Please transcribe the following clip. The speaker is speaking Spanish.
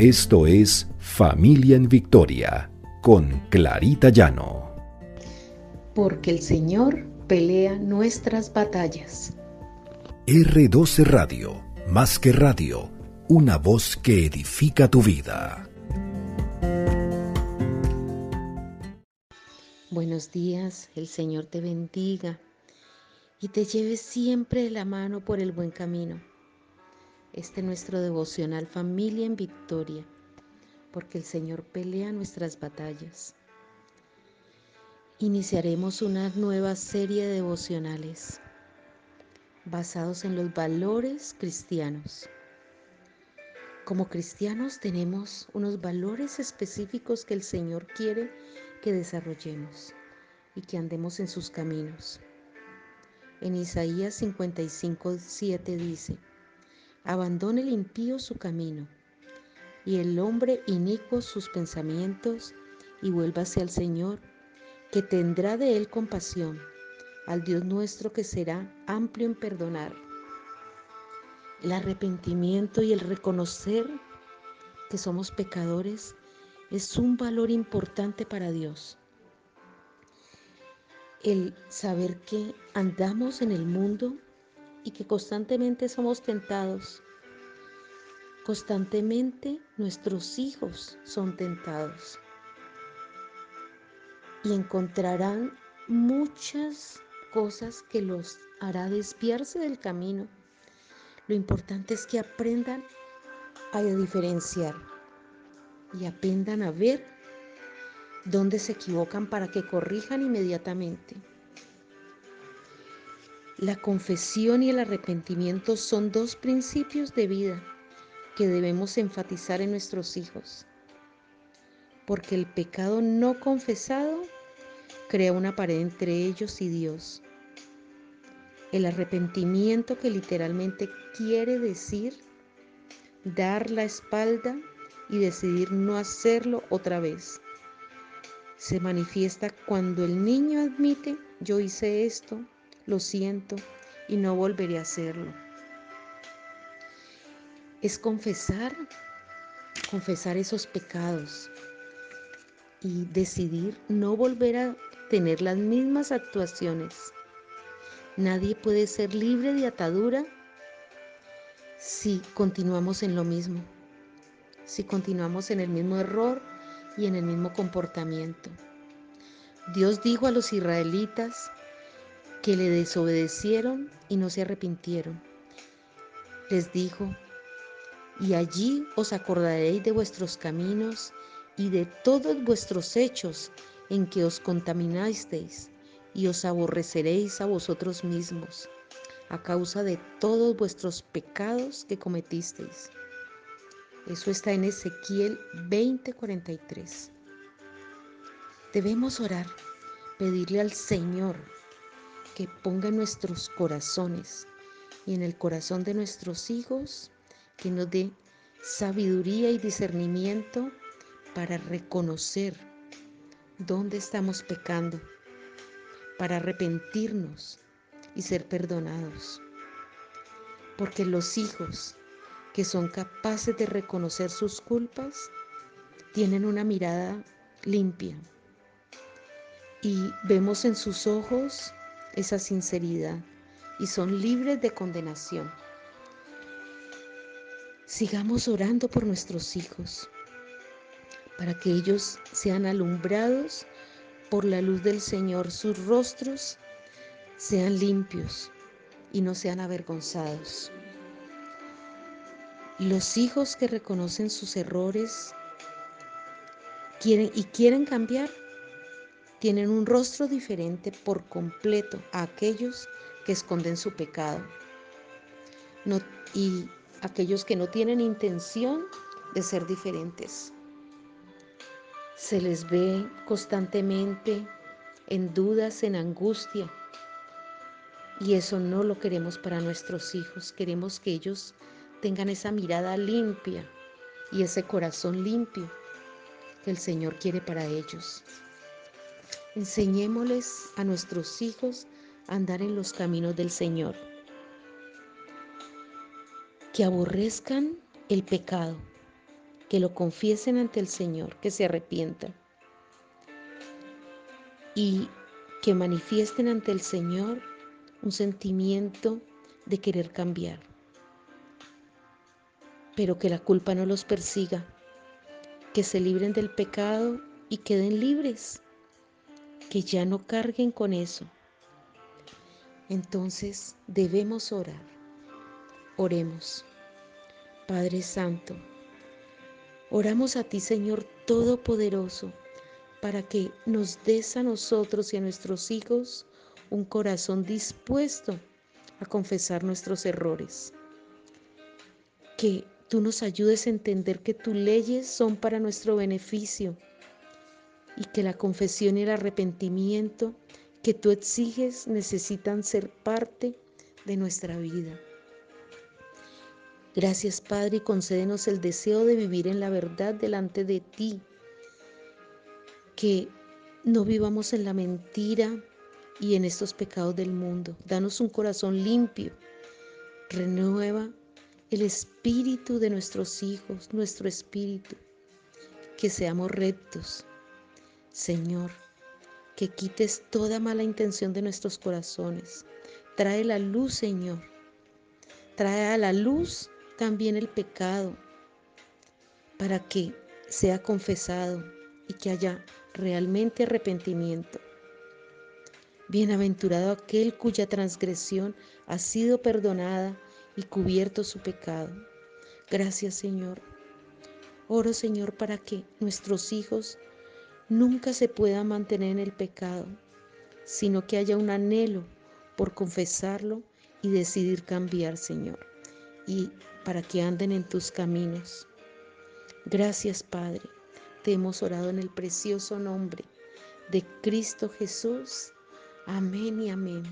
Esto es Familia en Victoria con Clarita Llano. Porque el Señor pelea nuestras batallas. R12 Radio, más que radio, una voz que edifica tu vida. Buenos días, el Señor te bendiga y te lleve siempre de la mano por el buen camino. Este es nuestro devocional Familia en Victoria, porque el Señor pelea nuestras batallas. Iniciaremos una nueva serie de devocionales basados en los valores cristianos. Como cristianos tenemos unos valores específicos que el Señor quiere que desarrollemos y que andemos en sus caminos. En Isaías 55, 7 dice, Abandone el impío su camino y el hombre inicuo sus pensamientos y vuélvase al Señor, que tendrá de él compasión, al Dios nuestro que será amplio en perdonar. El arrepentimiento y el reconocer que somos pecadores es un valor importante para Dios. El saber que andamos en el mundo y que constantemente somos tentados. Constantemente nuestros hijos son tentados y encontrarán muchas cosas que los hará desviarse del camino. Lo importante es que aprendan a diferenciar y aprendan a ver dónde se equivocan para que corrijan inmediatamente. La confesión y el arrepentimiento son dos principios de vida que debemos enfatizar en nuestros hijos, porque el pecado no confesado crea una pared entre ellos y Dios. El arrepentimiento que literalmente quiere decir dar la espalda y decidir no hacerlo otra vez. Se manifiesta cuando el niño admite, yo hice esto, lo siento y no volveré a hacerlo. Es confesar, confesar esos pecados y decidir no volver a tener las mismas actuaciones. Nadie puede ser libre de atadura si continuamos en lo mismo, si continuamos en el mismo error y en el mismo comportamiento. Dios dijo a los israelitas que le desobedecieron y no se arrepintieron. Les dijo, y allí os acordaréis de vuestros caminos y de todos vuestros hechos en que os contaminasteis, y os aborreceréis a vosotros mismos, a causa de todos vuestros pecados que cometisteis. Eso está en Ezequiel 20:43. Debemos orar, pedirle al Señor que ponga en nuestros corazones y en el corazón de nuestros hijos, que nos dé sabiduría y discernimiento para reconocer dónde estamos pecando, para arrepentirnos y ser perdonados. Porque los hijos que son capaces de reconocer sus culpas tienen una mirada limpia y vemos en sus ojos esa sinceridad y son libres de condenación. Sigamos orando por nuestros hijos, para que ellos sean alumbrados por la luz del Señor, sus rostros sean limpios y no sean avergonzados. Los hijos que reconocen sus errores quieren y quieren cambiar tienen un rostro diferente por completo a aquellos que esconden su pecado y aquellos que no tienen intención de ser diferentes. Se les ve constantemente en dudas, en angustia. Y eso no lo queremos para nuestros hijos. Queremos que ellos tengan esa mirada limpia y ese corazón limpio que el Señor quiere para ellos. Enseñémosles a nuestros hijos a andar en los caminos del Señor. Que aborrezcan el pecado que lo confiesen ante el Señor, que se arrepientan. Y que manifiesten ante el Señor un sentimiento de querer cambiar, pero que la culpa no los persiga, que se libren del pecado y queden libres, que ya no carguen con eso. Entonces debemos orar. Oremos. Padre Santo, oramos a ti Señor Todopoderoso para que nos des a nosotros y a nuestros hijos un corazón dispuesto a confesar nuestros errores. Que tú nos ayudes a entender que tus leyes son para nuestro beneficio y que la confesión y el arrepentimiento que tú exiges necesitan ser parte de nuestra vida. Gracias Padre y concédenos el deseo de vivir en la verdad delante de ti. Que no vivamos en la mentira y en estos pecados del mundo. Danos un corazón limpio. Renueva el espíritu de nuestros hijos, nuestro espíritu. Que seamos rectos. Señor, que quites toda mala intención de nuestros corazones. Trae la luz, Señor. Trae a la luz también el pecado para que sea confesado y que haya realmente arrepentimiento. Bienaventurado aquel cuya transgresión ha sido perdonada y cubierto su pecado. Gracias Señor. Oro Señor para que nuestros hijos nunca se puedan mantener en el pecado, sino que haya un anhelo por confesarlo y decidir cambiar, Señor, y para que anden en tus caminos. Gracias, Padre. Te hemos orado en el precioso nombre de Cristo Jesús. Amén y amén.